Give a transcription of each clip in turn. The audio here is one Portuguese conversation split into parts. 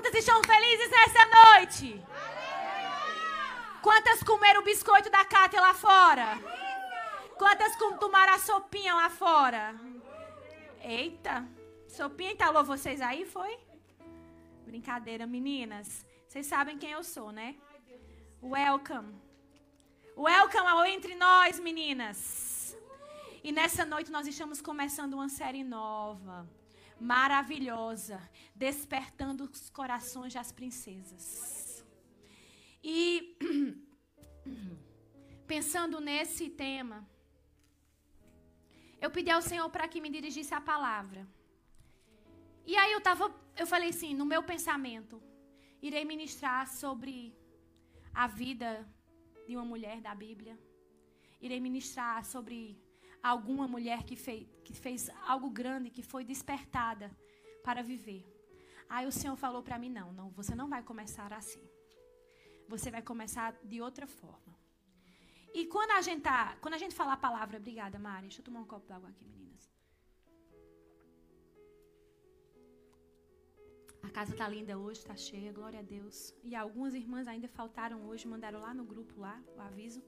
Quantas estão felizes nessa noite? Quantas comeram o biscoito da Cátia lá fora? Quantas tomaram a sopinha lá fora? Eita, sopinha entalou vocês aí, foi? Brincadeira, meninas. Vocês sabem quem eu sou, né? Welcome. Welcome ao Entre Nós, meninas. E nessa noite nós estamos começando uma série nova, maravilhosa, despertando os corações das princesas. E pensando nesse tema, eu pedi ao Senhor para que me dirigisse a palavra. E aí eu tava, eu falei assim, no meu pensamento, irei ministrar sobre a vida de uma mulher da Bíblia. Irei ministrar sobre alguma mulher que fez, que fez algo grande, que foi despertada para viver. Aí o Senhor falou para mim: não, não, você não vai começar assim. Você vai começar de outra forma. E quando a gente tá, quando a gente fala a palavra, obrigada, Mari. Deixa eu tomar um copo d'água aqui, meninas. A casa tá linda hoje, tá cheia, glória a Deus. E algumas irmãs ainda faltaram hoje, mandaram lá no grupo lá o aviso.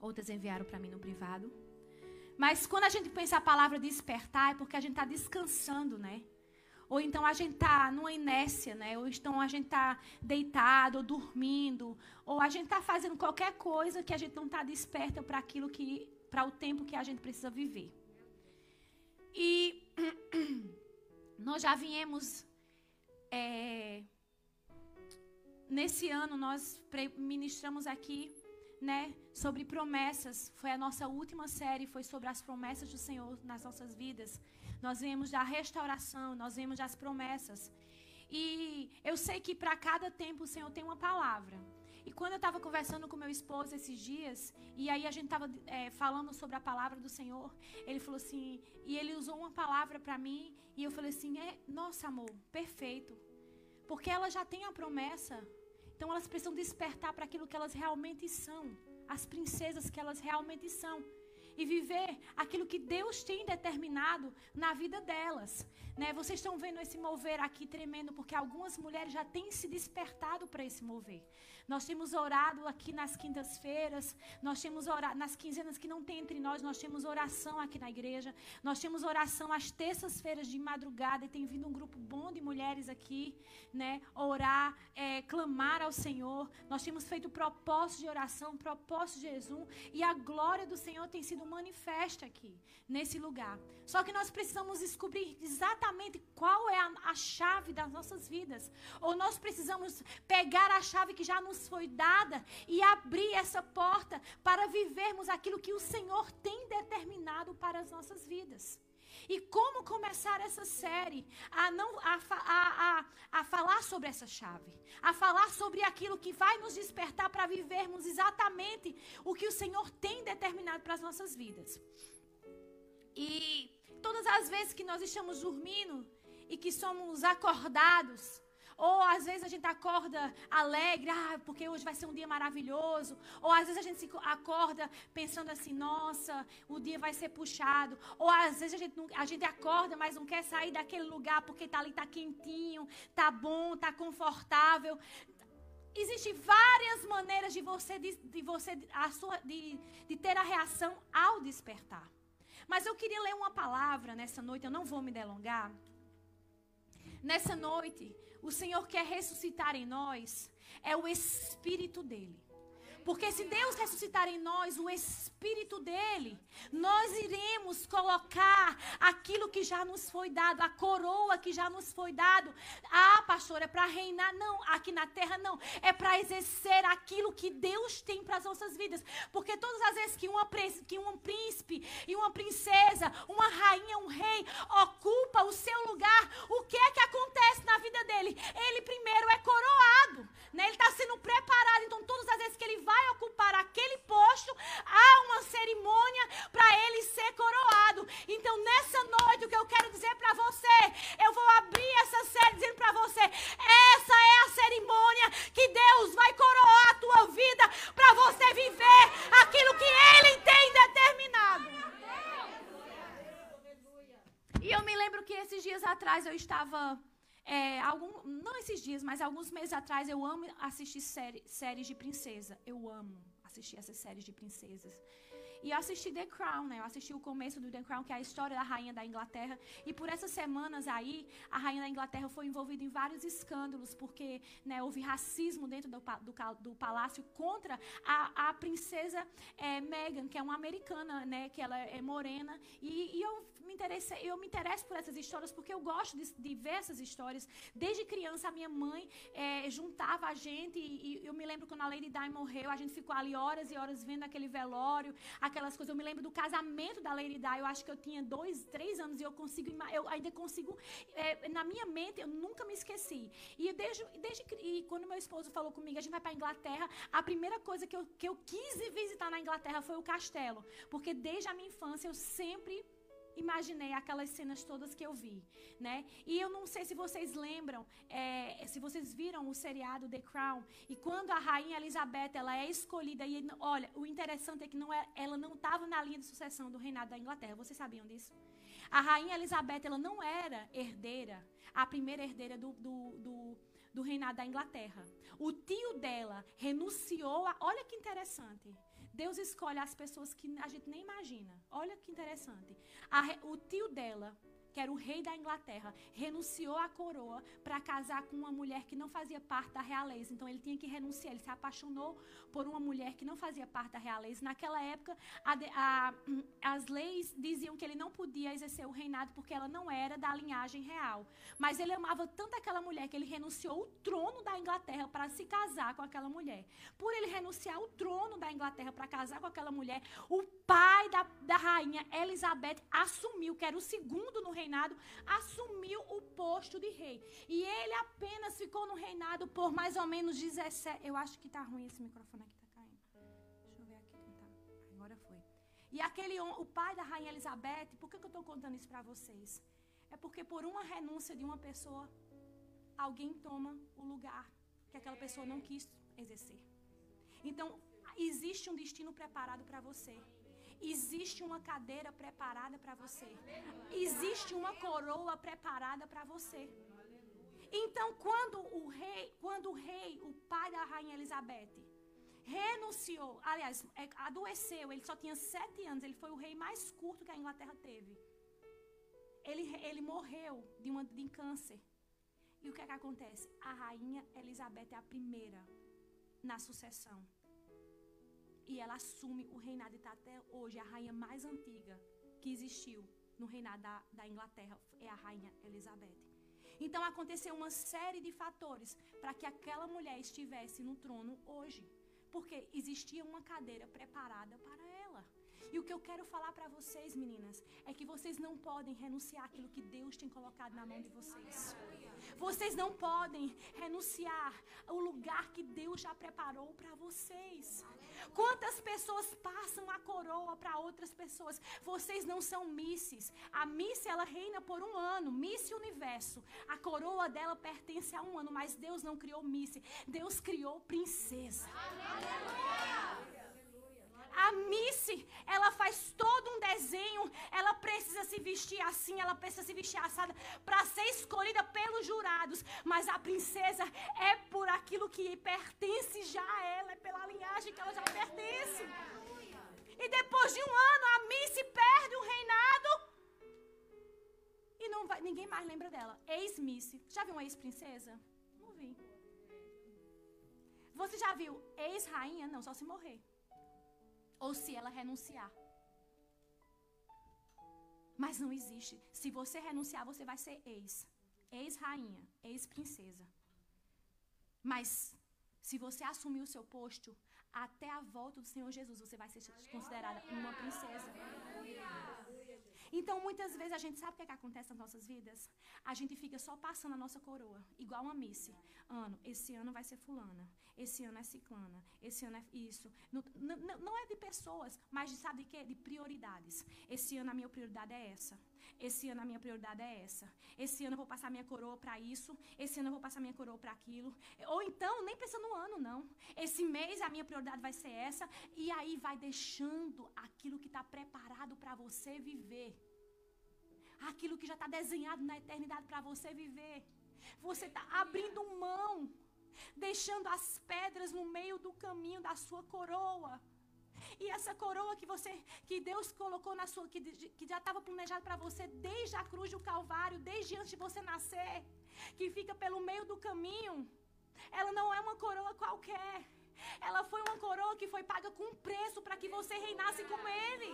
Outras enviaram para mim no privado. Mas quando a gente pensa a palavra despertar, é porque a gente está descansando, né? Ou então a gente está numa inércia, né? Ou então a gente está deitado, ou dormindo, ou a gente está fazendo qualquer coisa que a gente não está desperta para aquilo que, para o tempo que a gente precisa viver. E nós já viemos é, nesse ano nós ministramos aqui, né, sobre promessas. Foi a nossa última série, foi sobre as promessas do Senhor nas nossas vidas. Nós vemos da restauração, nós vemos das promessas. E eu sei que para cada tempo o Senhor tem uma palavra. E quando eu estava conversando com meu esposo esses dias, e aí a gente estava é, falando sobre a palavra do Senhor, ele falou assim, e ele usou uma palavra para mim, e eu falei assim: é, nossa amor, perfeito. Porque elas já têm a promessa. Então elas precisam despertar para aquilo que elas realmente são. As princesas que elas realmente são e viver aquilo que Deus tem determinado na vida delas. Né? Vocês estão vendo esse mover aqui tremendo, porque algumas mulheres já têm se despertado para esse mover. Nós temos orado aqui nas quintas-feiras, nós temos orado nas quinzenas que não tem entre nós, nós temos oração aqui na igreja, nós temos oração às terças-feiras de madrugada e tem vindo um grupo bom de mulheres aqui, né? Orar, é, clamar ao Senhor. Nós temos feito propósito de oração, propósito de jejum e a glória do Senhor tem sido manifesta aqui, nesse lugar. Só que nós precisamos descobrir exatamente qual é a, a chave das nossas vidas. Ou nós precisamos pegar a chave que já nos nos foi dada e abrir essa porta para vivermos aquilo que o Senhor tem determinado para as nossas vidas. E como começar essa série a, não, a, a, a, a falar sobre essa chave, a falar sobre aquilo que vai nos despertar para vivermos exatamente o que o Senhor tem determinado para as nossas vidas. E todas as vezes que nós estamos dormindo e que somos acordados, ou às vezes a gente acorda alegre, ah, porque hoje vai ser um dia maravilhoso. Ou às vezes a gente acorda pensando assim, nossa, o dia vai ser puxado. Ou às vezes a gente, não, a gente acorda, mas não quer sair daquele lugar porque tá ali, tá quentinho, tá bom, tá confortável. Existem várias maneiras de você, de, de você a sua, de, de ter a reação ao despertar. Mas eu queria ler uma palavra nessa noite, eu não vou me delongar. Nessa noite, o Senhor quer ressuscitar em nós é o Espírito dele. Porque se Deus ressuscitar em nós o Espírito dele, nós iremos colocar aquilo que já nos foi dado, a coroa que já nos foi dado. Ah, pastor, é para reinar? Não, aqui na terra não. É para exercer aquilo que Deus tem para as nossas vidas. Porque todas as vezes que, uma, que um príncipe e uma princesa, uma rainha, um rei ocupa o seu lugar, o que é que acontece na vida dele? Ele primeiro é coroado, né? Ele está sendo preparado. Então, todas as vezes que ele vai vai ocupar aquele posto, há uma cerimônia para ele ser coroado. Então, nessa noite, o que eu quero dizer para você, eu vou abrir essa série dizendo para você: essa é a cerimônia que Deus vai coroar a tua vida para você viver aquilo que Ele tem determinado. E eu me lembro que esses dias atrás eu estava é, algum, não esses dias, mas alguns meses atrás, eu amo assistir série, séries de princesa. Eu amo assistir essas séries de princesas. E eu assisti The Crown, né? Eu assisti o começo do The Crown, que é a história da rainha da Inglaterra. E por essas semanas aí, a rainha da Inglaterra foi envolvida em vários escândalos, porque né, houve racismo dentro do, do, do palácio contra a, a princesa é, Meghan, que é uma americana, né? Que ela é morena. E, e eu me interessa, eu me interesso por essas histórias porque eu gosto de, de ver essas histórias. Desde criança, a minha mãe é, juntava a gente e, e, eu me lembro quando a Lady Di morreu, a gente ficou ali horas e horas vendo aquele velório, aquelas coisas. Eu me lembro do casamento da Lady Di, eu acho que eu tinha dois, três anos e eu consigo, eu ainda consigo, é, na minha mente, eu nunca me esqueci. E desde, desde e quando meu esposo falou comigo, a gente vai para Inglaterra, a primeira coisa que eu, que eu quis visitar na Inglaterra foi o castelo, porque desde a minha infância eu sempre imaginei aquelas cenas todas que eu vi, né? E eu não sei se vocês lembram, é, se vocês viram o seriado The Crown e quando a rainha Elizabeth ela é escolhida e olha, o interessante é que não é, ela não estava na linha de sucessão do reinado da Inglaterra. Vocês sabiam disso? A rainha Elizabeth ela não era herdeira, a primeira herdeira do, do, do do reinado da Inglaterra. O tio dela renunciou a. Olha que interessante. Deus escolhe as pessoas que a gente nem imagina. Olha que interessante. A, o tio dela que era o rei da Inglaterra, renunciou à coroa para casar com uma mulher que não fazia parte da realeza. Então ele tinha que renunciar. Ele se apaixonou por uma mulher que não fazia parte da realeza. Naquela época, a, a, as leis diziam que ele não podia exercer o reinado porque ela não era da linhagem real. Mas ele amava tanto aquela mulher que ele renunciou o trono da Inglaterra para se casar com aquela mulher. Por ele renunciar o trono da Inglaterra para casar com aquela mulher, o pai da, da rainha Elizabeth assumiu que era o segundo no reinado, assumiu o posto de rei. E ele apenas ficou no reinado por mais ou menos 17. Eu acho que tá ruim esse microfone aqui, tá caindo. Deixa eu ver aqui tentar. Agora foi. E aquele o pai da rainha Elizabeth, por que, que eu estou contando isso para vocês? É porque por uma renúncia de uma pessoa, alguém toma o lugar que aquela pessoa não quis exercer. Então, existe um destino preparado para você. Existe uma cadeira preparada para você. Existe uma coroa preparada para você. Então, quando o rei, quando o rei, o pai da rainha Elizabeth, renunciou, aliás, é, adoeceu, ele só tinha sete anos, ele foi o rei mais curto que a Inglaterra teve. Ele, ele morreu de, uma, de câncer. E o que é que acontece? A rainha Elizabeth é a primeira na sucessão. E ela assume o reinado e está até hoje a rainha mais antiga que existiu no reinado da, da Inglaterra é a rainha Elizabeth. Então aconteceu uma série de fatores para que aquela mulher estivesse no trono hoje, porque existia uma cadeira preparada para ela. E o que eu quero falar para vocês, meninas, é que vocês não podem renunciar aquilo que Deus tem colocado na mão de vocês. Vocês não podem renunciar o lugar que Deus já preparou para vocês. Quantas pessoas passam a coroa para outras pessoas? Vocês não são misses. A miss ela reina por um ano, miss universo. A coroa dela pertence a um ano, mas Deus não criou miss. Deus criou princesa. Aleluia. A Missy, ela faz todo um desenho, ela precisa se vestir assim, ela precisa se vestir assada para ser escolhida pelos jurados. Mas a princesa é por aquilo que pertence já a ela, é pela linhagem que ela já pertence. E depois de um ano, a Missy perde o reinado e não vai, ninguém mais lembra dela. Ex-Missy. Já viu uma ex-princesa? Não vi. Você já viu ex-rainha? Não, só se morrer ou se ela renunciar. Mas não existe. Se você renunciar, você vai ser ex. Ex-rainha, ex-princesa. Mas se você assumir o seu posto, até a volta do Senhor Jesus, você vai ser considerada uma princesa. Então, muitas vezes, a gente sabe o que, é que acontece nas nossas vidas? A gente fica só passando a nossa coroa, igual uma missa. Ano, esse ano vai ser fulana, esse ano é ciclana, esse ano é isso. Não, não, não é de pessoas, mas de sabe de quê? De prioridades. Esse ano a minha prioridade é essa. Esse ano a minha prioridade é essa. Esse ano eu vou passar minha coroa para isso. Esse ano eu vou passar minha coroa para aquilo. Ou então, nem pensa no ano, não. Esse mês a minha prioridade vai ser essa. E aí vai deixando aquilo que está preparado para você viver. Aquilo que já está desenhado na eternidade para você viver. Você está abrindo mão, deixando as pedras no meio do caminho da sua coroa. E essa coroa que você, que Deus colocou na sua, que, que já estava planejado para você desde a cruz do Calvário, desde antes de você nascer, que fica pelo meio do caminho, ela não é uma coroa qualquer. Ela foi uma coroa que foi paga com preço para que você reinasse com Ele.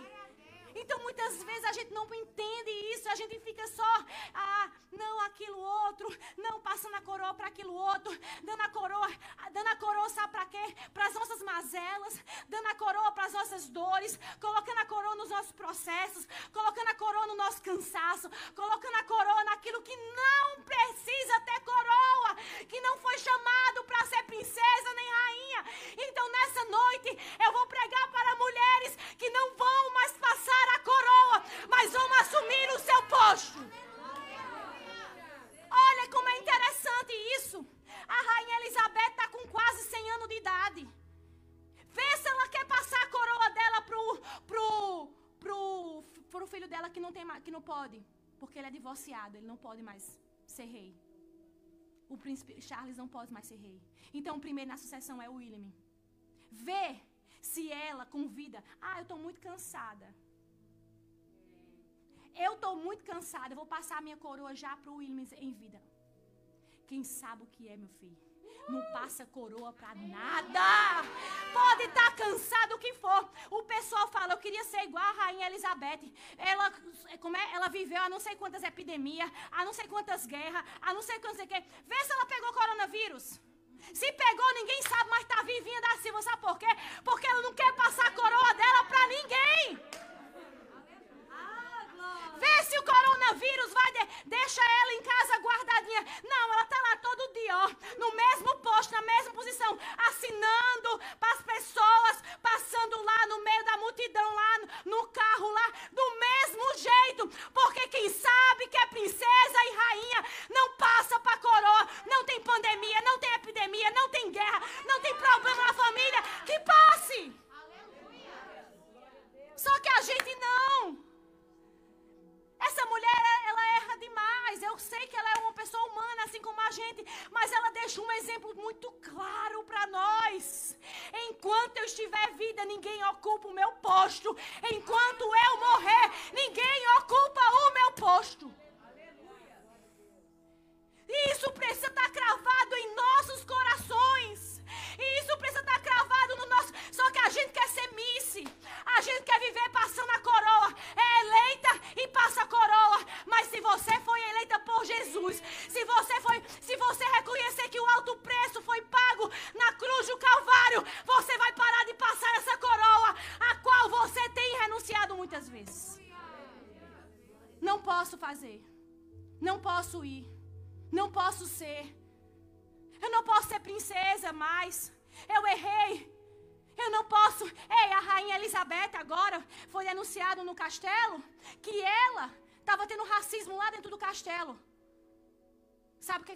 Então muitas vezes a gente não entende isso, a gente fica só, ah, não, aquilo outro, não, passando a coroa para aquilo outro, dando a coroa, dando a coroa, sabe para quê? Para as nossas mazelas, dando a coroa para as nossas dores, colocando a coroa nos nossos processos, colocando a coroa no nosso cansaço, colocando a coroa naquilo que não precisa ter coroa, que não foi chamado para ser princesa nem rainha. Então nessa noite eu vou pregar para mulheres que não vão mais passar a coroa, mas vamos assumir o seu posto. Olha como é interessante isso. A rainha Elizabeth está com quase 100 anos de idade. Vê se ela quer passar a coroa dela pro, pro, pro, pro filho dela que não, tem, que não pode. Porque ele é divorciado, ele não pode mais ser rei. O príncipe Charles não pode mais ser rei. Então o primeiro na sucessão é o William. Vê se ela convida. Ah, eu estou muito cansada. Eu estou muito cansada, eu vou passar a minha coroa já para o Williams em vida. Quem sabe o que é, meu filho? Não passa coroa para nada. Pode estar tá cansado o que for. O pessoal fala, eu queria ser igual a rainha Elizabeth. Ela, como é? Ela viveu a não sei quantas epidemias, a não sei quantas guerras, a não sei quantas. Vê se ela pegou coronavírus. Se pegou, ninguém sabe, mas está vivinha da Silva. Sabe por quê? Porque ela não quer passar a coroa dela para ninguém. Vê se o coronavírus vai. De... Deixa ela em casa guardadinha. Não, ela tá lá todo dia, ó. No mesmo posto, na mesma posição. Assinando para as pessoas. Passando lá no meio da multidão, lá no, carro, lá. Do mesmo jeito. Porque quem sabe que é princesa e rainha não passa para coroa. Não tem pandemia, não tem epidemia, não tem guerra, não tem problema na família. Que passe. Só que a gente não. Essa mulher, ela erra demais. Eu sei que ela é uma pessoa humana, assim como a gente, mas ela deixa um exemplo muito claro para nós. Enquanto eu estiver vida, ninguém ocupa o meu posto. Enquanto eu morrer,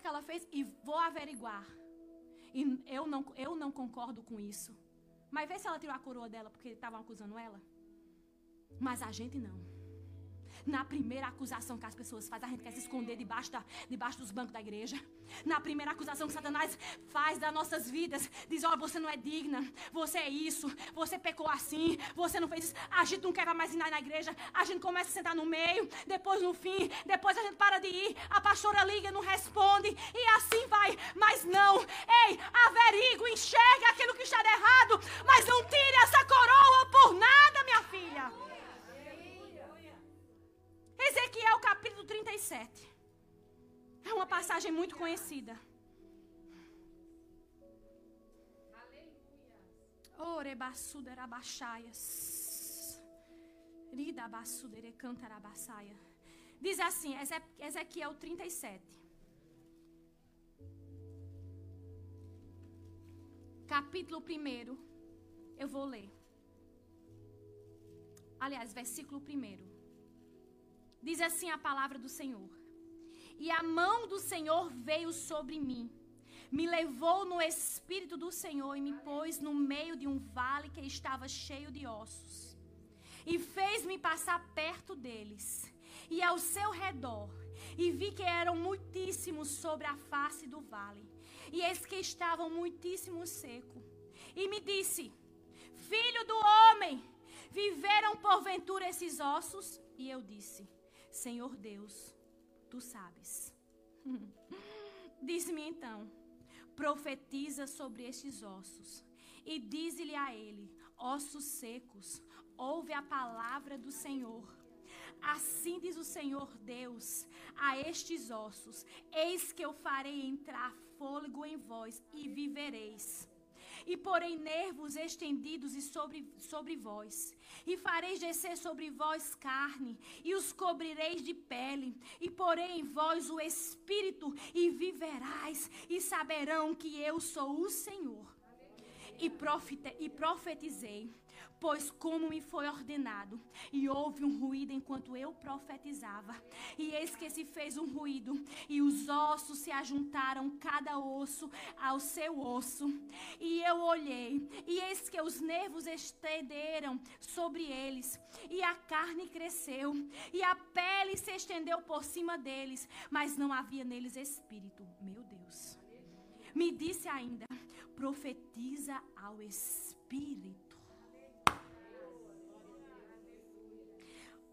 que, ela fez? E vou averiguar. E eu não, eu não concordo com isso. Mas vê se ela tirou a coroa dela porque estavam acusando ela. Mas a gente não. Na primeira acusação que as pessoas fazem, a gente quer se esconder debaixo, da, debaixo dos bancos da igreja. Na primeira acusação que Satanás faz das nossas vidas, diz: Olha, você não é digna, você é isso, você pecou assim, você não fez isso. A gente não quer mais ir na igreja, a gente começa a sentar no meio, depois no fim, depois a gente para de ir, a pastora liga, não responde, e assim vai. Mas não, ei, averigo, enxergue aquilo que conhecida. Diz assim, Ezequiel 37. Capítulo 1. Eu vou ler. Aliás, versículo 1. Diz assim a palavra do Senhor: E a mão do Senhor veio sobre mim, me levou no espírito do Senhor e me pôs no meio de um vale que estava cheio de ossos, e fez-me passar perto deles, e ao seu redor, e vi que eram muitíssimos sobre a face do vale, e eis que estavam muitíssimo seco. E me disse: Filho do homem, viveram porventura esses ossos? E eu disse: Senhor Deus, tu sabes. Disse-me então: Profetiza sobre estes ossos, e dize-lhe a ele: Ossos secos, ouve a palavra do Senhor. Assim diz o Senhor Deus a estes ossos: Eis que eu farei entrar fôlego em vós e vivereis. E porei nervos estendidos e sobre, sobre vós, e fareis descer sobre vós carne, e os cobrireis de pele, e porei em vós o espírito, e viverás, e saberão que eu sou o Senhor. E, profete, e profetizei Pois como me foi ordenado, e houve um ruído enquanto eu profetizava, e eis que se fez um ruído, e os ossos se ajuntaram cada osso ao seu osso. E eu olhei, e eis que os nervos estenderam sobre eles, e a carne cresceu, e a pele se estendeu por cima deles, mas não havia neles espírito. Meu Deus. Me disse ainda: profetiza ao espírito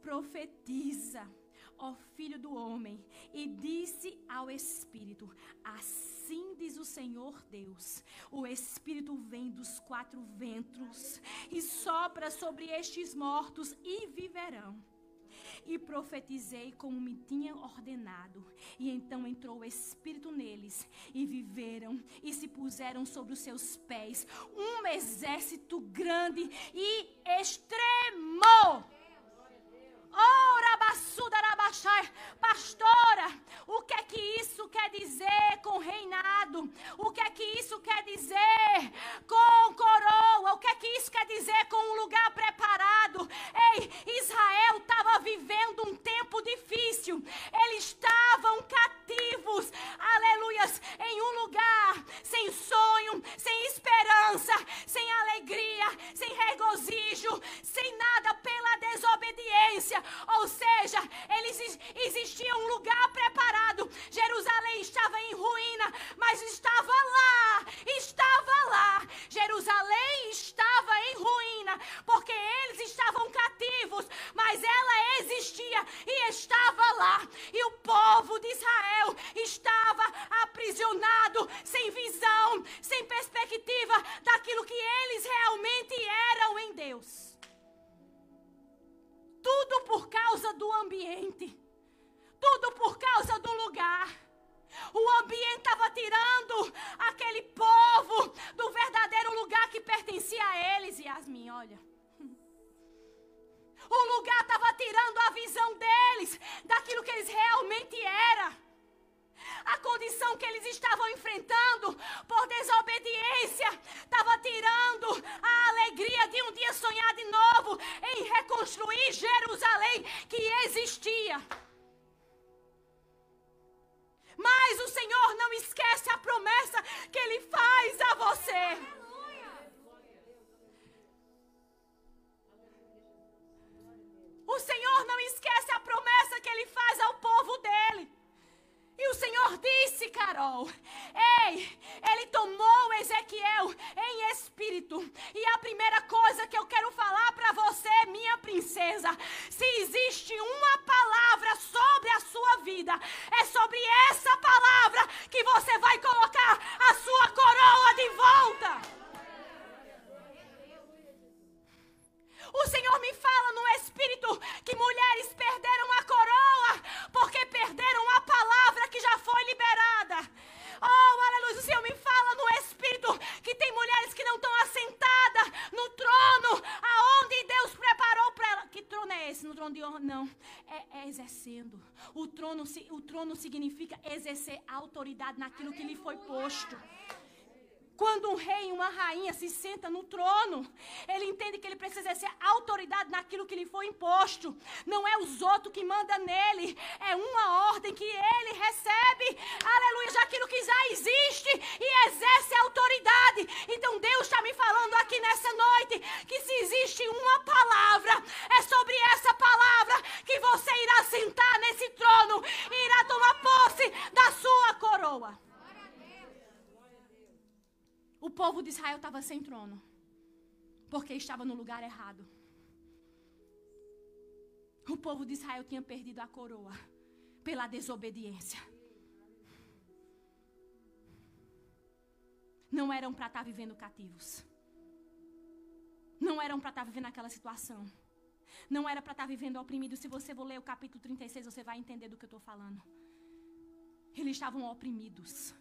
profetiza, ó filho do homem, e disse ao Espírito: Assim diz o Senhor Deus: O Espírito vem dos quatro ventos e sopra sobre estes mortos e viverão. E profetizei como me tinha ordenado. E então entrou o Espírito neles, e viveram, e se puseram sobre os seus pés um exército grande e extremo. Exercendo. O trono, o trono significa exercer autoridade naquilo que lhe foi posto. Quando um rei e uma rainha se senta no trono, ele entende que ele precisa exercer autoridade naquilo que lhe foi imposto. Não é os outros que mandam nele, é uma ordem que ele recebe. Aleluia, já aquilo que já existe e exerce autoridade. Então Deus está me falando aqui nessa noite que se existe uma palavra, é sobre essa palavra que você irá sentar nesse trono, irá tomar O povo de Israel estava sem trono, porque estava no lugar errado. O povo de Israel tinha perdido a coroa pela desobediência. Não eram para estar tá vivendo cativos. Não eram para estar tá vivendo aquela situação. Não era para estar tá vivendo oprimido. Se você for ler o capítulo 36, você vai entender do que eu estou falando. Eles estavam oprimidos.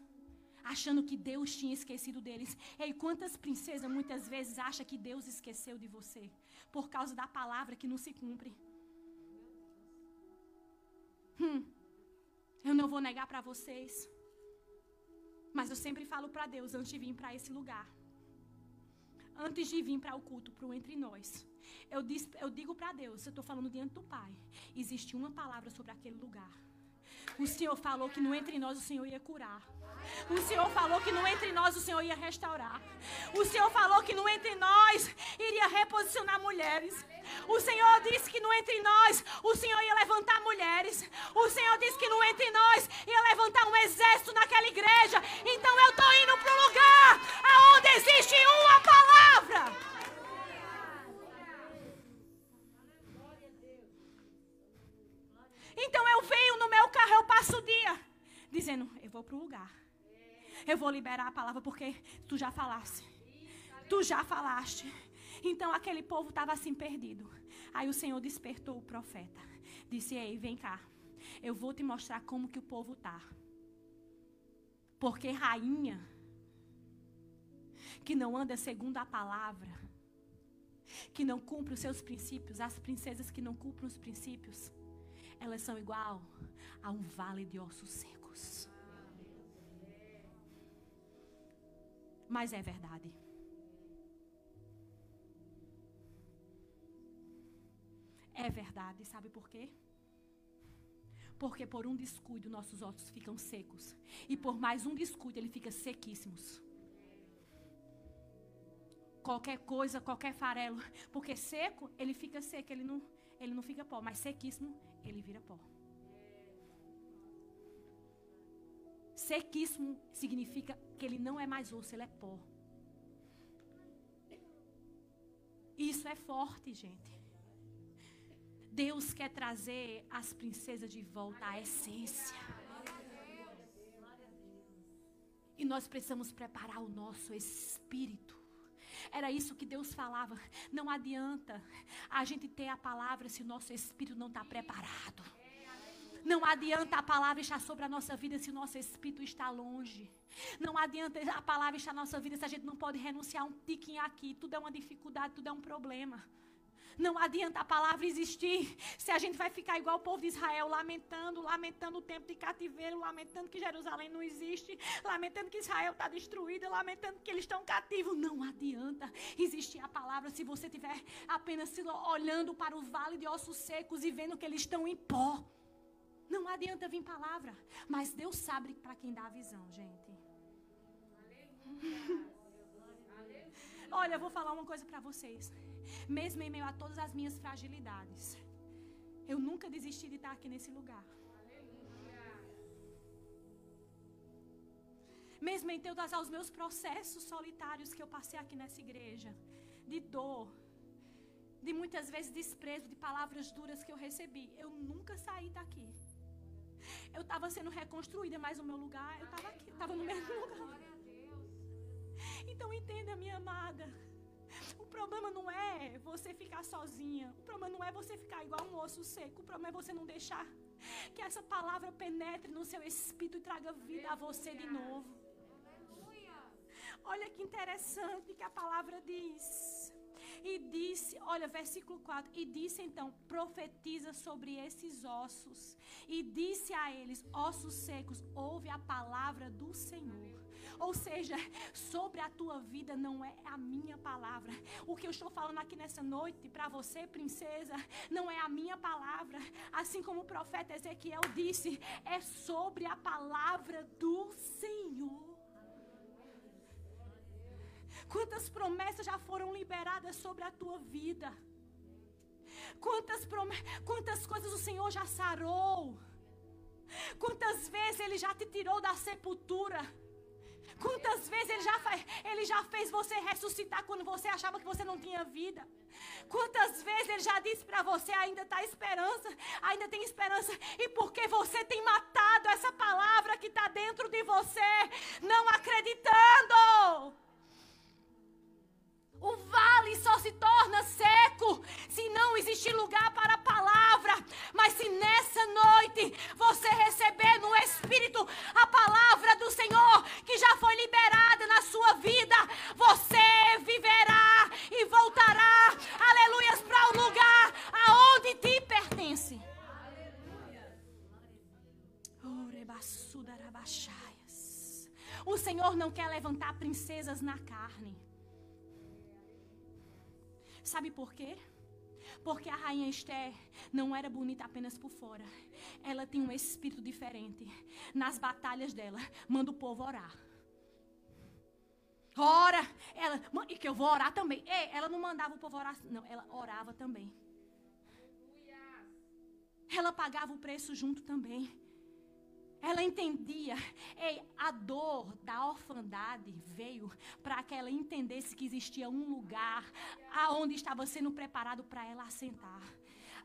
Achando que Deus tinha esquecido deles. E quantas princesas muitas vezes acham que Deus esqueceu de você? Por causa da palavra que não se cumpre. Hum, eu não vou negar para vocês. Mas eu sempre falo para Deus antes de vir para esse lugar. Antes de vir para o culto, para o entre nós. Eu, diz, eu digo para Deus, eu estou falando diante do Pai. Existe uma palavra sobre aquele lugar. O Senhor falou que no entre nós o Senhor ia curar. O Senhor falou que no entre nós o Senhor ia restaurar. O Senhor falou que no entre nós iria reposicionar mulheres. O Senhor disse que no entre nós o Senhor ia levantar mulheres. O Senhor disse que no entre nós ia levantar um exército naquela igreja. Então eu estou indo para o lugar aonde existe uma palavra. Passo o dia dizendo: Eu vou para o lugar. Eu vou liberar a palavra porque tu já falaste. Tu já falaste. Então aquele povo estava assim perdido. Aí o Senhor despertou o profeta. Disse: Ei, vem cá. Eu vou te mostrar como que o povo está. Porque rainha que não anda segundo a palavra, que não cumpre os seus princípios, as princesas que não cumprem os princípios, elas são igual a um vale de ossos secos. Mas é verdade. É verdade, sabe por quê? Porque por um descuido nossos ossos ficam secos. E por mais um descuido ele fica sequíssimos. Qualquer coisa, qualquer farelo. Porque seco, ele fica seco, ele não, ele não fica pó. Mas sequíssimo, ele vira pó. Sequíssimo significa que ele não é mais osso, ele é pó. Isso é forte, gente. Deus quer trazer as princesas de volta à essência. E nós precisamos preparar o nosso espírito. Era isso que Deus falava. Não adianta a gente ter a palavra se o nosso espírito não está preparado. Não adianta a palavra estar sobre a nossa vida se o nosso espírito está longe. Não adianta a palavra estar na nossa vida se a gente não pode renunciar um tiquinho aqui. Tudo é uma dificuldade, tudo é um problema. Não adianta a palavra existir se a gente vai ficar igual o povo de Israel, lamentando, lamentando o tempo de cativeiro, lamentando que Jerusalém não existe, lamentando que Israel está destruída, lamentando que eles estão cativos. Não adianta existir a palavra se você estiver apenas olhando para o vale de ossos secos e vendo que eles estão em pó. Não adianta vir palavra, mas Deus sabe para quem dá a visão, gente. Olha, eu vou falar uma coisa para vocês mesmo em meio a todas as minhas fragilidades. Eu nunca desisti de estar aqui nesse lugar. Mesmo em todos os meus processos solitários que eu passei aqui nessa igreja, de dor, de muitas vezes desprezo, de palavras duras que eu recebi, eu nunca saí daqui. Eu estava sendo reconstruída, mas o meu lugar, eu estava aqui, estava no mesmo lugar. Então entenda, minha amada. O problema não é você ficar sozinha. O problema não é você ficar igual um osso seco. O problema é você não deixar que essa palavra penetre no seu espírito e traga vida a você de novo. Olha que interessante que a palavra diz. E disse, olha, versículo 4: E disse então: profetiza sobre esses ossos. E disse a eles: ossos secos, ouve a palavra do Senhor. Ou seja, sobre a tua vida não é a minha palavra. O que eu estou falando aqui nessa noite para você, princesa, não é a minha palavra. Assim como o profeta Ezequiel disse, é sobre a palavra do Senhor. Quantas promessas já foram liberadas sobre a tua vida? Quantas, quantas coisas o Senhor já sarou? Quantas vezes Ele já te tirou da sepultura? Quantas vezes ele já, Ele já fez você ressuscitar quando você achava que você não tinha vida. Quantas vezes Ele já disse para você: ainda está esperança, ainda tem esperança. E porque você tem matado essa palavra que está dentro de você, não acreditando. O vale só se torna seco se não existir lugar para a palavra. Mas se nessa noite você receber no Espírito a palavra do Senhor que já foi Senhor não quer levantar princesas na carne. Sabe por quê? Porque a rainha Esther não era bonita apenas por fora. Ela tinha um espírito diferente. Nas batalhas dela, manda o povo orar. Ora, ela, e que eu vou orar também. Ei, ela não mandava o povo orar, não, ela orava também. Ela pagava o preço junto também. Ela entendia. A dor da orfandade veio para que ela entendesse que existia um lugar aonde estava sendo preparado para ela assentar.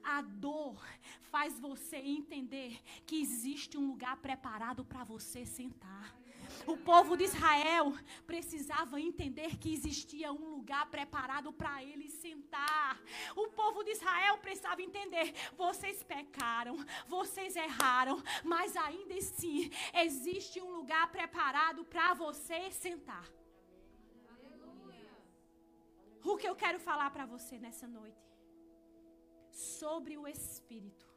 A dor faz você entender que existe um lugar preparado para você sentar. O povo de Israel precisava entender que existia um lugar preparado para eles sentar. O povo de Israel precisava entender: vocês pecaram, vocês erraram, mas ainda assim existe um lugar preparado para você sentar. O que eu quero falar para você nessa noite? Sobre o Espírito.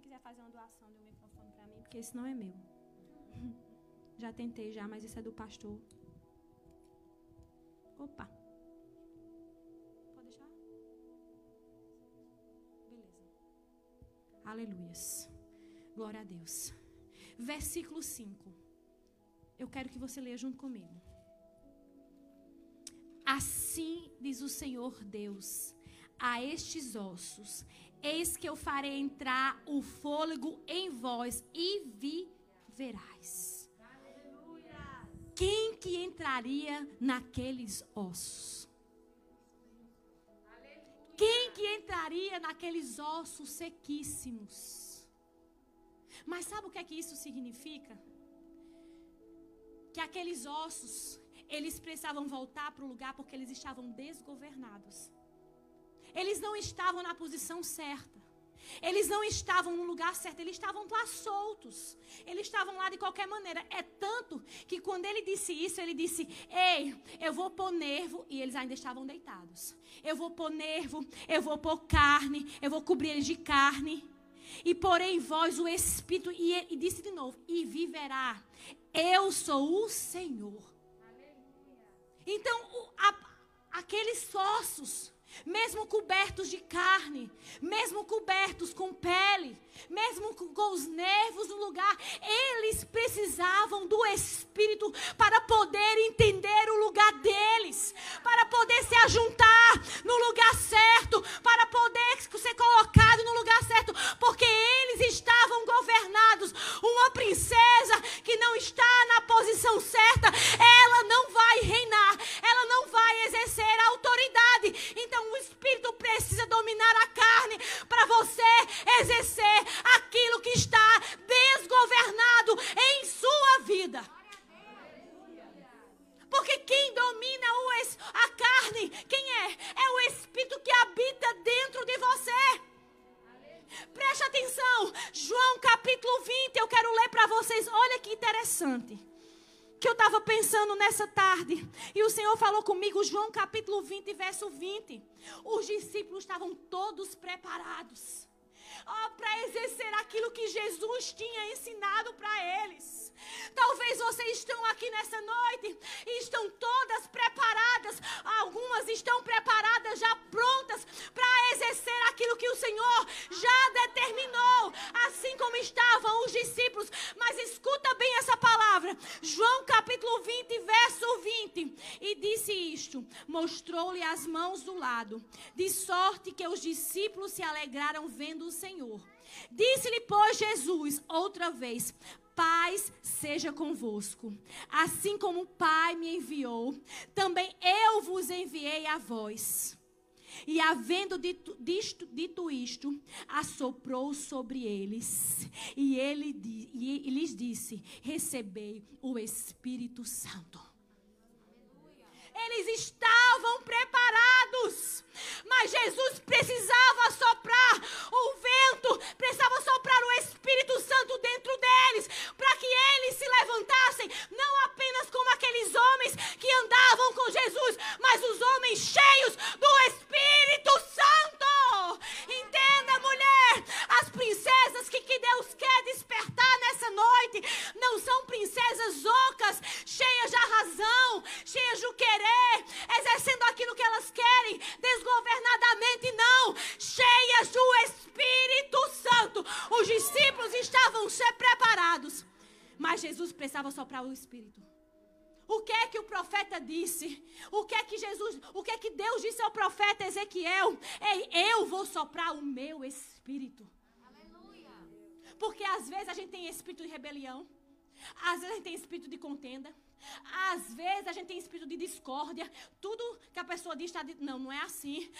Alguém quiser fazer uma doação de um microfone para mim, porque esse não é meu. Já tentei já, mas esse é do pastor. Opa. Pode deixar? Beleza. Aleluias. Glória a Deus. Versículo 5. Eu quero que você leia junto comigo. Assim diz o Senhor Deus a estes ossos: Eis que eu farei entrar o fôlego em vós e viverás. Quem que entraria naqueles ossos? Quem que entraria naqueles ossos sequíssimos? Mas sabe o que é que isso significa? Que aqueles ossos, eles precisavam voltar para o lugar porque eles estavam desgovernados. Eles não estavam na posição certa. Eles não estavam no lugar certo, eles estavam lá soltos. Eles estavam lá de qualquer maneira. É tanto que quando ele disse isso, ele disse: Ei, eu vou pôr nervo. E eles ainda estavam deitados. Eu vou pôr nervo, eu vou pôr carne, eu vou cobrir eles de carne. E porém vós o Espírito. E, e disse de novo: E viverá. Eu sou o Senhor. Então, o, a, aqueles ossos mesmo cobertos de carne, mesmo cobertos com pele, mesmo com os nervos no lugar, eles precisavam do Espírito para poder entender o lugar deles, para poder se ajuntar no lugar certo, para poder ser colocado no lugar certo, porque eles estavam governados. Uma princesa que não está na posição certa, ela não vai reinar, ela não vai exercer autoridade. Então o Espírito precisa dominar a carne para você exercer aquilo que está desgovernado em sua vida. Porque quem domina a carne, quem é? É o Espírito que habita dentro de você. Preste atenção, João capítulo 20, eu quero ler para vocês. Olha que interessante. Que eu estava pensando nessa tarde. E o Senhor falou comigo, João capítulo 20, verso 20. Os discípulos estavam todos preparados oh, para exercer aquilo que Jesus tinha ensinado para eles. Talvez vocês estão aqui nessa noite e estão todas preparadas, algumas estão preparadas, já prontas para exercer aquilo que o Senhor já determinou, assim como estavam os discípulos. Mas escuta bem essa palavra, João capítulo 20, verso 20, e disse isto: mostrou-lhe as mãos do lado, de sorte que os discípulos se alegraram vendo o Senhor. Disse-lhe, pois, Jesus outra vez: Paz seja convosco. Assim como o Pai me enviou, também eu vos enviei a vós. E havendo dito, dito, dito isto, assoprou sobre eles. E ele e lhes disse: Recebei o Espírito Santo. Eles estavam preparados. Mas Jesus precisava soprar o vento, precisava soprar o Espírito Santo dentro deles, para que eles se levantassem, não apenas como aqueles homens que andavam com Jesus, mas os homens cheios do Espírito Santo. As princesas que, que Deus quer despertar nessa noite não são princesas ocas, cheias de razão, cheias do querer, exercendo aquilo que elas querem, desgovernadamente, não, cheias do Espírito Santo. Os discípulos estavam ser preparados, mas Jesus precisava soprar o Espírito. O que é que o profeta disse? O que é que Jesus, o que é que Deus disse ao profeta Ezequiel? É, eu vou soprar o meu espírito. Porque às vezes a gente tem espírito de rebelião. Às vezes a gente tem espírito de contenda. Às vezes a gente tem espírito de discórdia. Tudo que a pessoa diz está. Não, não é assim.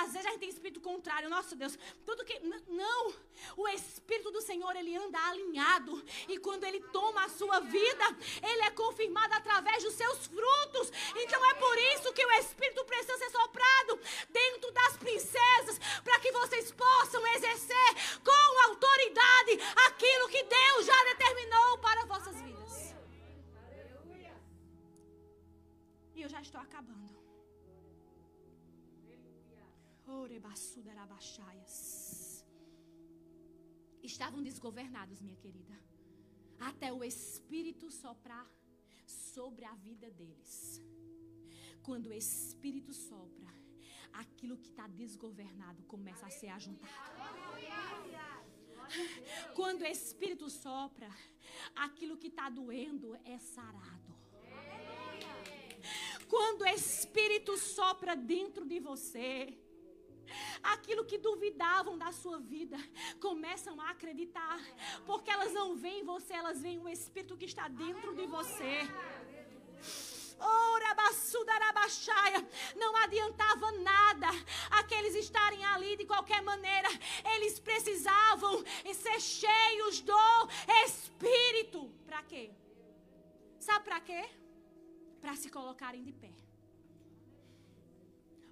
Às vezes a gente tem espírito contrário. Nosso Deus. Tudo que. Não. O Espírito do Senhor, ele anda alinhado. E quando ele toma a sua vida, ele é confirmado através dos seus frutos. Então é por isso que o Espírito precisa ser soprado dentro das princesas. Para que vocês possam exercer com autoridade aquilo que Deus já determinou para vossas vidas. E eu já estou acabando. Estavam desgovernados, minha querida. Até o Espírito soprar sobre a vida deles. Quando o Espírito sopra, aquilo que está desgovernado começa a ser ajuntado. Quando o Espírito sopra, aquilo que está doendo é sarado. Quando o Espírito sopra dentro de você, aquilo que duvidavam da sua vida começam a acreditar, porque elas não veem você, elas veem o Espírito que está dentro de você. Não adiantava nada aqueles estarem ali de qualquer maneira. Eles precisavam ser cheios do Espírito. Para quê? Sabe para quê? Para se colocarem de pé.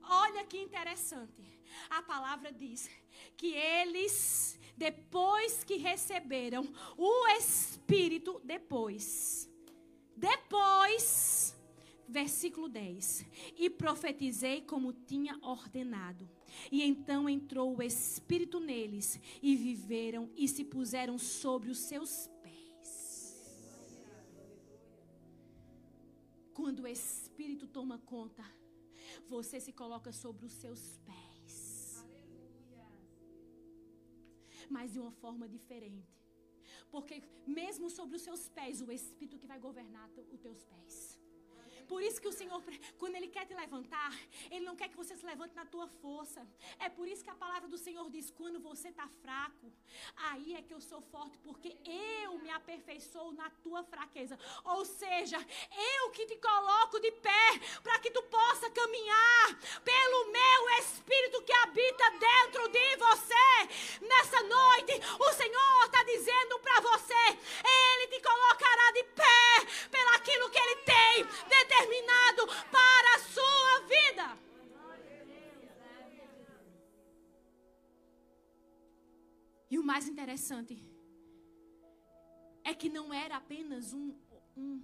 Olha que interessante. A palavra diz que eles, depois que receberam o Espírito, depois, depois, versículo 10: E profetizei como tinha ordenado. E então entrou o Espírito neles, e viveram e se puseram sobre os seus Quando o Espírito toma conta, você se coloca sobre os seus pés. Mas de uma forma diferente. Porque mesmo sobre os seus pés, o Espírito que vai governar os teus pés. Por isso que o Senhor, quando Ele quer te levantar, Ele não quer que você se levante na tua força. É por isso que a palavra do Senhor diz: quando você está fraco, aí é que eu sou forte, porque eu me aperfeiçoo na tua fraqueza. Ou seja, eu que te coloco de pé, para que tu possa caminhar pelo meu Espírito que habita dentro de você. Nessa noite, o Senhor está dizendo para você: Ele te colocará de pé pelaquilo que Ele tem determinado determinado para a sua vida. E o mais interessante é que não era apenas um, um,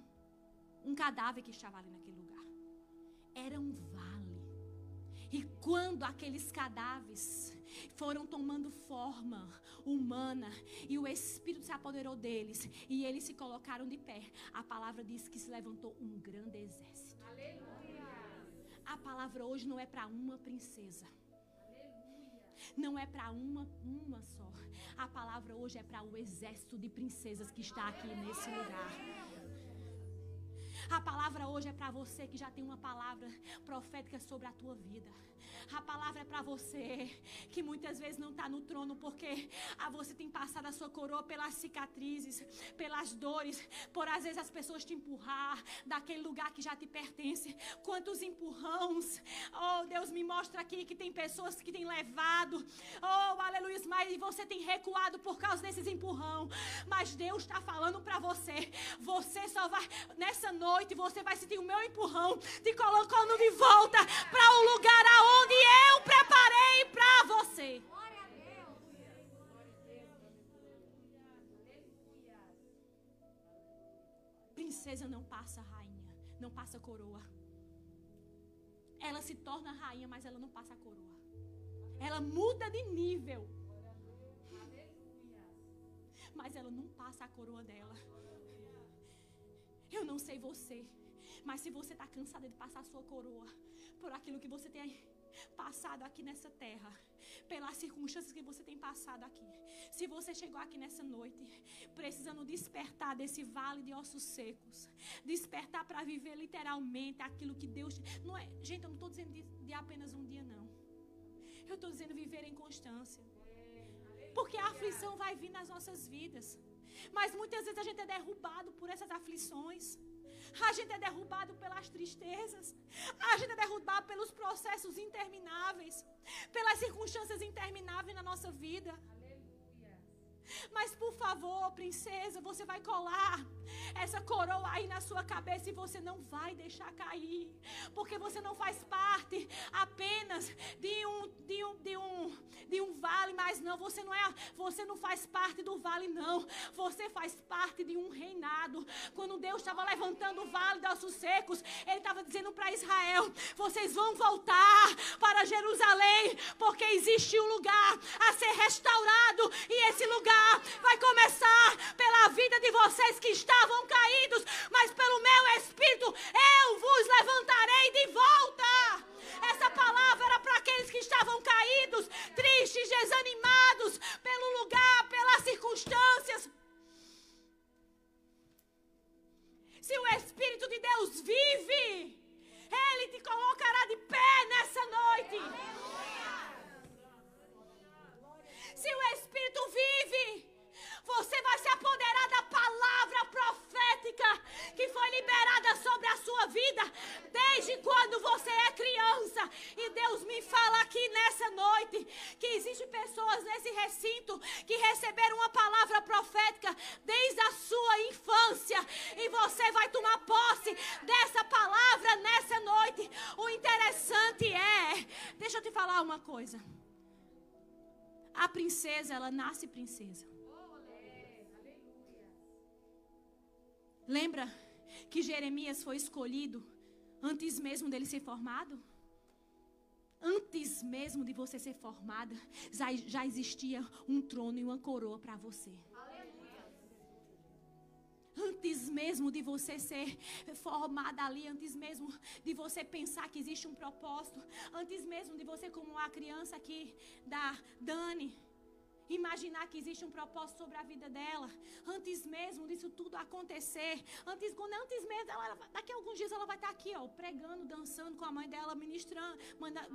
um cadáver que estava ali naquele lugar. Era um vale. E quando aqueles cadáveres foram tomando forma humana e o Espírito se apoderou deles e eles se colocaram de pé. A palavra diz que se levantou um grande exército. Aleluia. A palavra hoje não é para uma princesa. Não é para uma, uma só. A palavra hoje é para o exército de princesas que está aqui nesse lugar. A palavra hoje é para você que já tem uma palavra profética sobre a tua vida. A palavra é para você que muitas vezes não está no trono porque ah, você tem passado a sua coroa pelas cicatrizes, pelas dores, por às vezes as pessoas te empurrar daquele lugar que já te pertence. Quantos empurrões, oh Deus me mostra aqui que tem pessoas que têm levado, oh aleluia, mas você tem recuado por causa desses empurrão. Mas Deus está falando para você, você só vai nessa noite você vai sentir o meu empurrão te colocando de volta para o lugar aonde eu preparei para você. Princesa não passa rainha, não passa coroa. Ela se torna rainha, mas ela não passa a coroa. Ela muda de nível. Mas ela não passa a coroa dela. Eu não sei você, mas se você está cansada de passar sua coroa por aquilo que você tem passado aqui nessa terra, pelas circunstâncias que você tem passado aqui. Se você chegou aqui nessa noite, precisando despertar desse vale de ossos secos, despertar para viver literalmente aquilo que Deus. Não é, gente, eu não estou dizendo de, de apenas um dia, não. Eu estou dizendo viver em constância. Porque a aflição vai vir nas nossas vidas. Mas muitas vezes a gente é derrubado por essas aflições. A gente é derrubado pelas tristezas. A gente é derrubado pelos processos intermináveis. Pelas circunstâncias intermináveis na nossa vida. Mas por favor, princesa, você vai colar essa coroa aí na sua cabeça e você não vai deixar cair, porque você não faz parte apenas de um de um de um de um vale, mas não, você não é, você não faz parte do vale não. Você faz parte de um reinado. Quando Deus estava levantando o vale dos ossos secos, ele estava dizendo para Israel: "Vocês vão voltar para Jerusalém, porque existe um lugar a ser restaurado e esse lugar vai começar pela vida de vocês que estavam caídos, mas pelo meu espírito eu vos levantarei de volta. Essa palavra era para aqueles que estavam caídos, tristes, desanimados pelo lugar, pelas circunstâncias. Se o Espírito de Deus vive, Ele te colocará de pé nessa noite. Se o Espírito vive, você vai se apoderar da palavra profética que foi liberada sobre a sua vida desde quando você é criança. E Deus me fala aqui nessa noite que existem pessoas nesse recinto que receberam uma palavra profética desde a sua infância. E você vai tomar posse dessa palavra nessa noite. O interessante é, deixa eu te falar uma coisa. A princesa, ela nasce princesa. Lembra que Jeremias foi escolhido antes mesmo dele ser formado? Antes mesmo de você ser formada, já, existia um trono e uma coroa para você. Antes mesmo de você ser formada ali, antes mesmo de você pensar que existe um propósito, antes mesmo de você, como a criança aqui da Dani, imaginar que existe um propósito sobre a vida dela, antes mesmo disso tudo acontecer, antes quando antes mesmo ela, daqui a alguns dias ela vai estar aqui, ó, pregando, dançando com a mãe dela, ministrando, manda,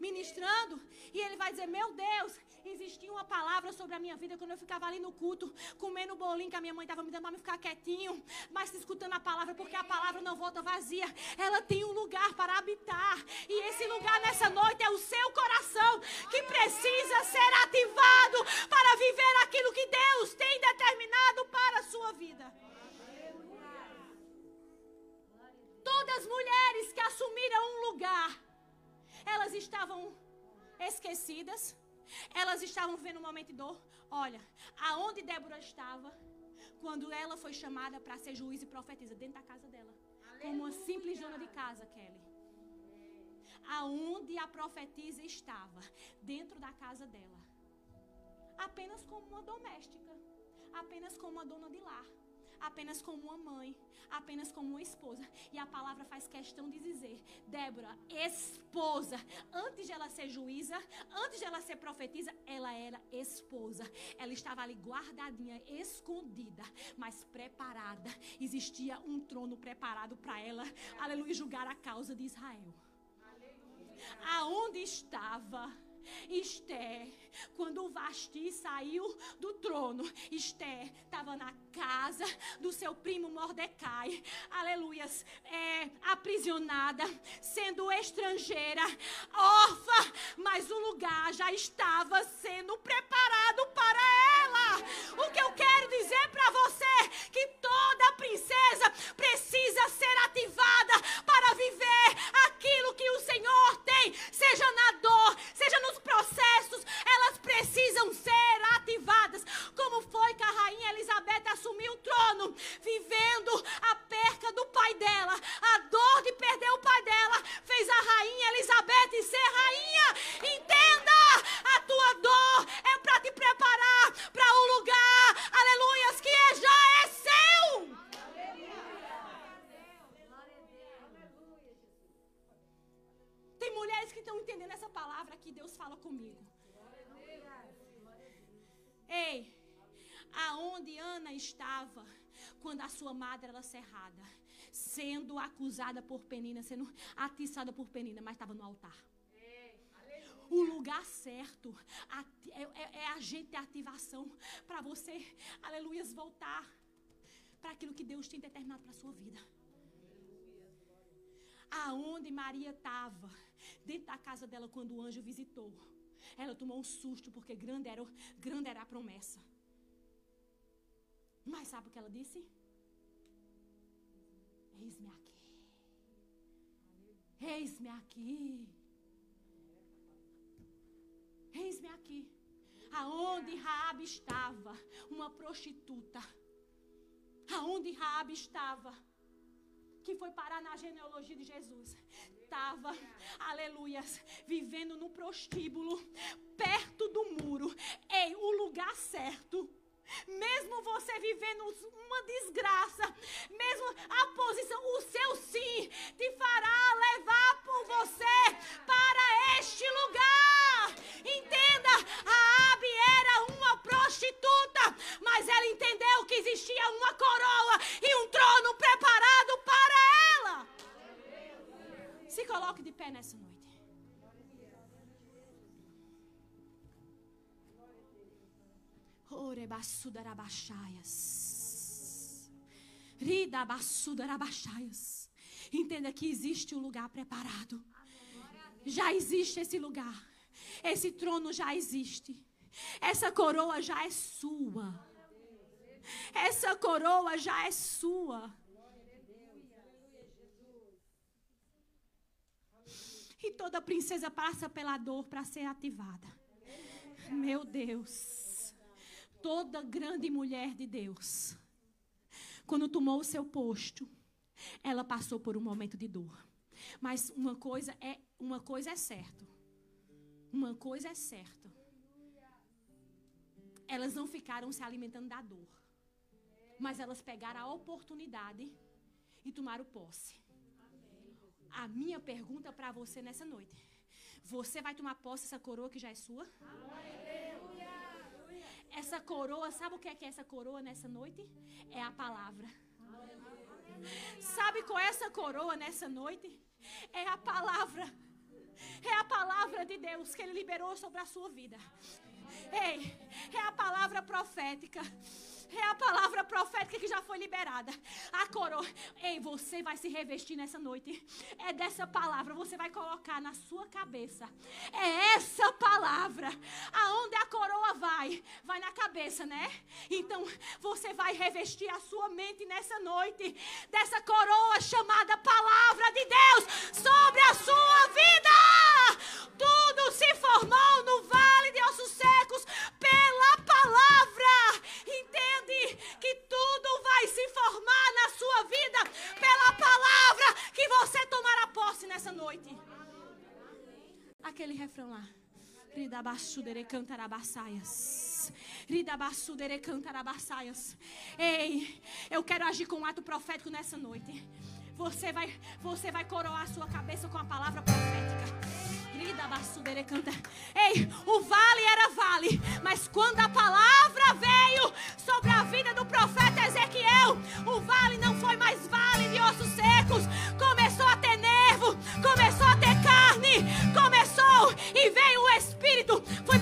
ministrando, e ele vai dizer: "Meu Deus, existia uma palavra sobre a minha vida quando eu ficava ali no culto, comendo bolinho que a minha mãe estava me dando para me ficar quietinho, mas escutando a palavra, porque a palavra não volta vazia. Ela tem um lugar para habitar, e esse lugar nessa noite é o seu coração que precisa ser ativado para viver aquilo que Deus tem determinado para a sua vida. Todas as mulheres que assumiram um lugar, elas estavam esquecidas, elas estavam vivendo um momento de dor. Olha, aonde Débora estava quando ela foi chamada para ser juiz e profetisa dentro da casa dela, como uma simples dona de casa, Kelly. Aonde a profetisa estava, dentro da casa dela apenas como uma doméstica, apenas como uma dona de lar, apenas como uma mãe, apenas como uma esposa. E a palavra faz questão de dizer: Débora, esposa. Antes de ela ser juíza, antes de ela ser profetisa, ela era esposa. Ela estava ali guardadinha, escondida, mas preparada. Existia um trono preparado para ela, aleluia, julgar a causa de Israel. Aonde estava Esther, quando o Vasti saiu do trono, Esther estava na casa do seu primo Mordecai, aleluias, é, aprisionada, sendo estrangeira, órfã, mas o lugar já estava sendo preparado para ela. O que eu quero dizer para você que toda princesa precisa ser ativada viver aquilo que o Senhor tem, seja na dor, seja nos processos, elas precisam ser ativadas. Como foi que a rainha Elizabeth assumiu o trono, vivendo a perca do pai dela, a dor de perder o pai dela, fez a rainha Elizabeth ser rainha. Entenda, a tua dor é para te preparar para o entendendo essa palavra que Deus fala comigo. Ei, aonde Ana estava quando a sua madre era cerrada, sendo acusada por Penina, sendo atiçada por Penina, mas estava no altar. O lugar certo é, é, é agente de ativação para você, aleluias, voltar para aquilo que Deus tem determinado para a sua vida. Aonde Maria estava, dentro da casa dela quando o anjo visitou. Ela tomou um susto porque grande era, grande era a promessa. Mas sabe o que ela disse? Eis-me aqui. Eis-me aqui. Eis-me aqui. Aonde Raabe estava, uma prostituta. Aonde Raabe estava, que foi parar na genealogia de Jesus estava, aleluia, vivendo no prostíbulo, perto do muro, em o lugar certo. Mesmo você vivendo uma desgraça, mesmo a posição, o seu sim te fará levar por você Orebassudarabachaias. Ridabassudarabaxaias. Entenda que existe um lugar preparado. Já existe esse lugar. Esse trono já existe. Essa coroa já é sua. Essa coroa já é sua. E toda princesa passa pela dor para ser ativada. Meu Deus. Toda grande mulher de Deus, quando tomou o seu posto, ela passou por um momento de dor. Mas uma coisa é, uma coisa é certo. Uma coisa é certa. Elas não ficaram se alimentando da dor. Mas elas pegaram a oportunidade e tomaram posse. A minha pergunta para você nessa noite: você vai tomar posse dessa coroa que já é sua? Essa coroa, sabe o que é que é essa coroa nessa noite? É a palavra. Sabe qual é essa coroa nessa noite? É a palavra. É a palavra de Deus que Ele liberou sobre a sua vida. Ei, é a palavra profética. É a palavra profética que já foi liberada. A coroa. Ei, você vai se revestir nessa noite. É dessa palavra. Você vai colocar na sua cabeça. É essa palavra. Aonde a coroa vai? Vai na cabeça, né? Então, você vai revestir a sua mente nessa noite. Dessa coroa chamada Palavra de Deus sobre a sua vida. Tudo se formou no vale vai se formar na sua vida pela palavra que você tomará posse nessa noite. Aquele refrão lá. Ei, eu quero agir com um ato profético nessa noite. Você vai, você vai coroar sua cabeça com a palavra profética. Ei, o vale era vale, mas quando a palavra veio sobre a vida do profeta Ezequiel, o vale não foi mais vale de ossos secos, começou a ter nervo, começou a ter carne, começou e veio o Espírito, foi